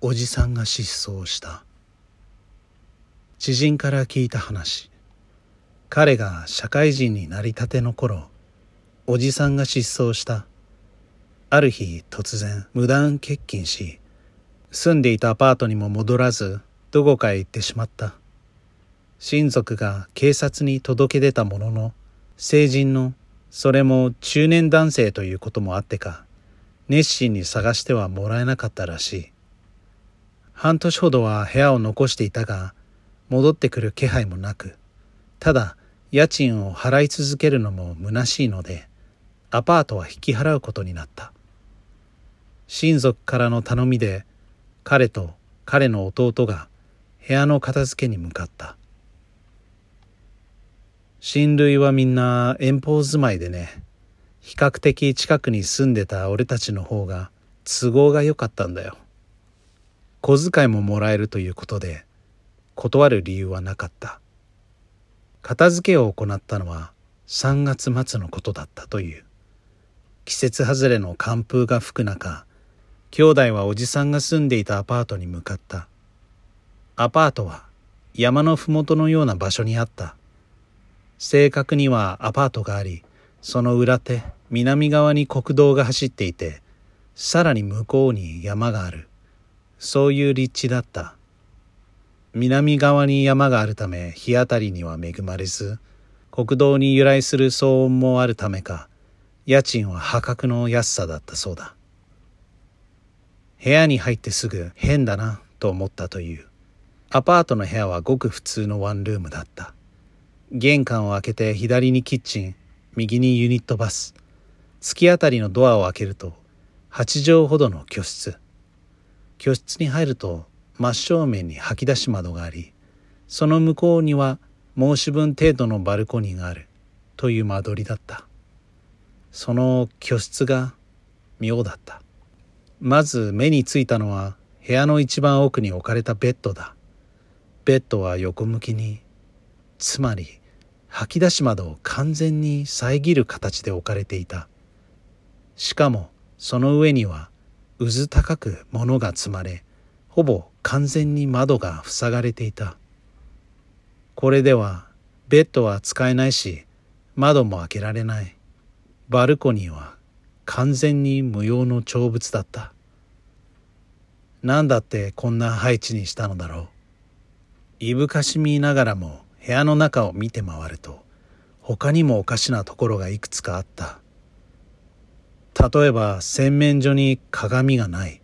おじさんが失踪した。知人から聞いた話。彼が社会人になりたての頃おじさんが失踪した。ある日突然無断欠勤し住んでいたアパートにも戻らずどこかへ行ってしまった。親族が警察に届け出たものの成人のそれも中年男性ということもあってか熱心に探してはもらえなかったらしい。半年ほどは部屋を残していたが戻ってくる気配もなくただ家賃を払い続けるのも虚しいのでアパートは引き払うことになった。親族からの頼みで彼と彼の弟が部屋の片付けに向かった。親類はみんな遠方住まいでね比較的近くに住んでた俺たちの方が都合が良かったんだよ。小遣いももらえるということで断る理由はなかった。片付けを行ったのは3月末のことだったという。季節外れの寒風が吹く中兄弟はおじさんが住んでいたアパートに向かった。アパートは山の麓のような場所にあった。正確にはアパートがありその裏手南側に国道が走っていてさらに向こうに山がある。そういう立地だった。南側に山があるため日当たりには恵まれず国道に由来する騒音もあるためか家賃は破格の安さだったそうだ。部屋に入ってすぐ変だなと思ったという。アパートの部屋はごく普通のワンルームだった。玄関を開けて左にキッチン右にユニットバス。突き当たりのドアを開けると8畳ほどの居室。居室に入ると真正面に吐き出し窓がありその向こうには申し分程度のバルコニーがあるという間取りだった。その居室が妙だった。まず目についたのは部屋の一番奥に置かれたベッドだ。ベッドは横向きにつまり吐き出し窓を完全に遮る形で置かれていた。しかもその上にはうず高く物が積まれほぼ完全に窓が塞がれていた。これではベッドは使えないし窓も開けられない。バルコニーは完全に無用の長物だった。何だってこんな配置にしたのだろう。いぶかしみながらも部屋の中を見て回ると他にもおかしなところがいくつかあった。例えば洗面所に鏡がない。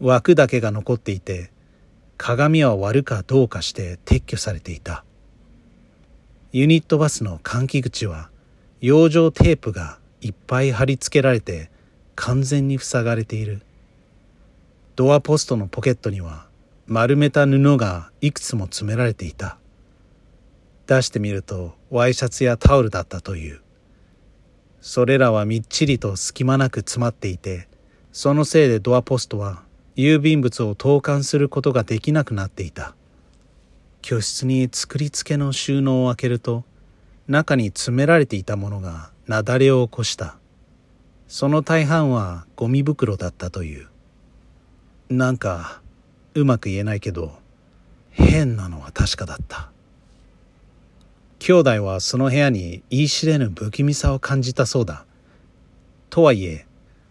枠だけが残っていて鏡は割るかどうかして撤去されていた。ユニットバスの換気口は養生テープがいっぱい貼り付けられて完全に塞がれている。ドアポストのポケットには丸めた布がいくつも詰められていた。出してみるとワイシャツやタオルだったという。それらはみっちりと隙間なく詰まっていてそのせいでドアポストは郵便物を投函することができなくなっていた。居室に作り付けの収納を開けると中に詰められていたものが雪崩を起こした。その大半はゴミ袋だったという。なんかうまく言えないけど変なのは確かだった。兄弟はその部屋に言い知れぬ不気味さを感じたそうだ。とはいえ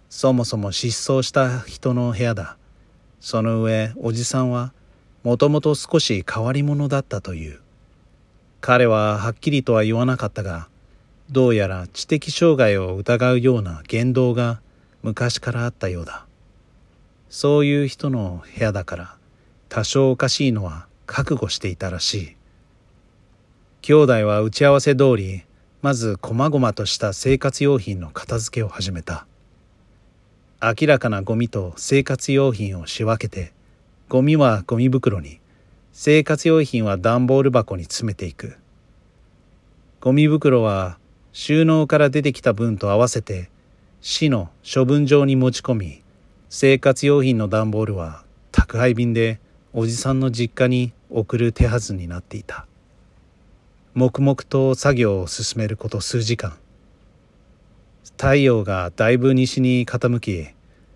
そもそも失踪した人の部屋だ。その上おじさんはもともと少し変わり者だったという。彼ははっきりとは言わなかったがどうやら知的障害を疑うような言動が昔からあったようだ。そういう人の部屋だから多少おかしいのは覚悟していたらしい。兄弟は打ち合わせ通りまず細々とした生活用品の片付けを始めた。明らかなゴミと生活用品を仕分けてゴミはゴミ袋に生活用品は段ボール箱に詰めていく。ゴミ袋は収納から出てきた分と合わせて市の処分場に持ち込み生活用品の段ボールは宅配便でおじさんの実家に送る手はずになっていた。黙々と作業を進めること数時間。太陽がだいぶ西に傾き今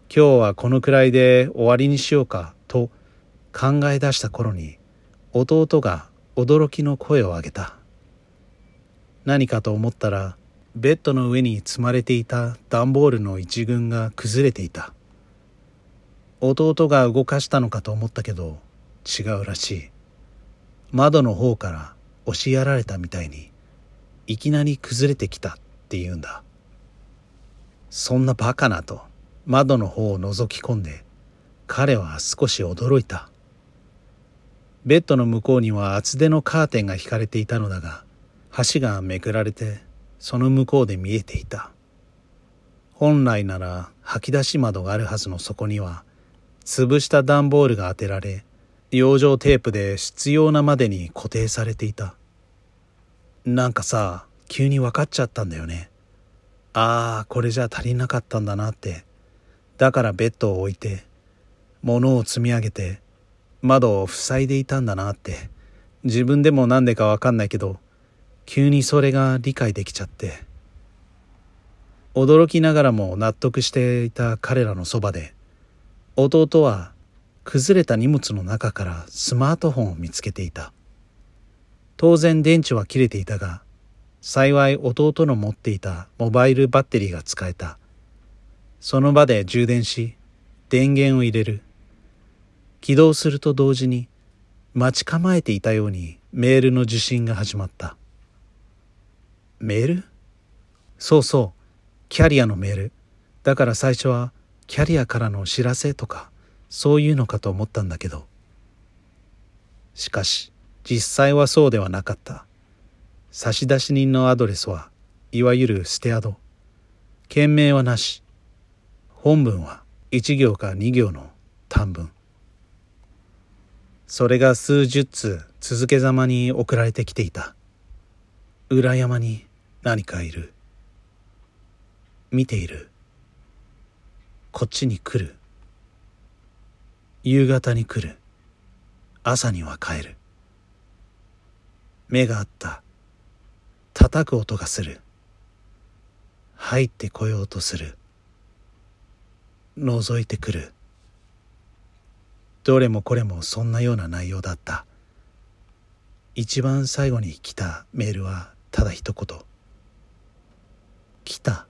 日はこのくらいで終わりにしようかと考え出した頃に弟が驚きの声を上げた。何かと思ったらベッドの上に積まれていた段ボールの一群が崩れていた。弟が動かしたのかと思ったけど違うらしい。窓の方から押しやられたみたいにいきなり崩れてきたって言うんだ。そんなバカなと窓の方を覗き込んで彼は少し驚いた。ベッドの向こうには厚手のカーテンが引かれていたのだが橋がめくられてその向こうで見えていた。本来なら吐き出し窓があるはずのそこには潰した段ボールが当てられ養生テープで必要なまでに固定されていた。なんかさ急に分かっちゃったんだよね。ああこれじゃ足りなかったんだなって。だからベッドを置いて物を積み上げて窓を塞いでいたんだなって。自分でも何でか分かんないけど急にそれが理解できちゃって。驚きながらも納得していた彼らのそばで弟は崩れた荷物の中からスマートフォンを見つけていた。当然電池は切れていたが幸い弟の持っていたモバイルバッテリーが使えた。その場で充電し電源を入れる。起動すると同時に待ち構えていたようにメールの受信が始まった。メール？そうそうキャリアのメール。だから最初はキャリアからのお知らせとか。そういうのかと思ったんだけど。しかし実際はそうではなかった。差出人のアドレスはいわゆるステアド。件名はなし。本文は1行か2行の短文。それが数十通続けざまに送られてきていた。裏山に何かいる。見ている。こっちに来る。夕方に来る。朝には帰る。目があった。叩く音がする。入ってこようとする。覗いてくる。どれもこれもそんなような内容だった。一番最後に来たメールはただ一言「来た」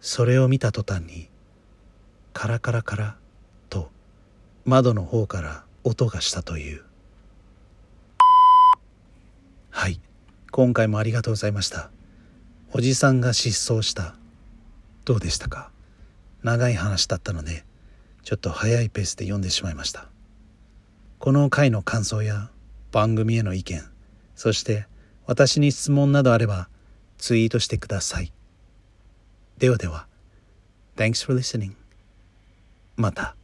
それを見た途端にカラカラカラと窓の方から音がしたという。はい。今回もありがとうございました。おじさんが失踪した。どうでしたか？長い話だったのでちょっと早いペースで読んでしまいました。この回の感想や番組への意見そして私に質問などあればツイートしてください。ではでは。Thanks for listening. また。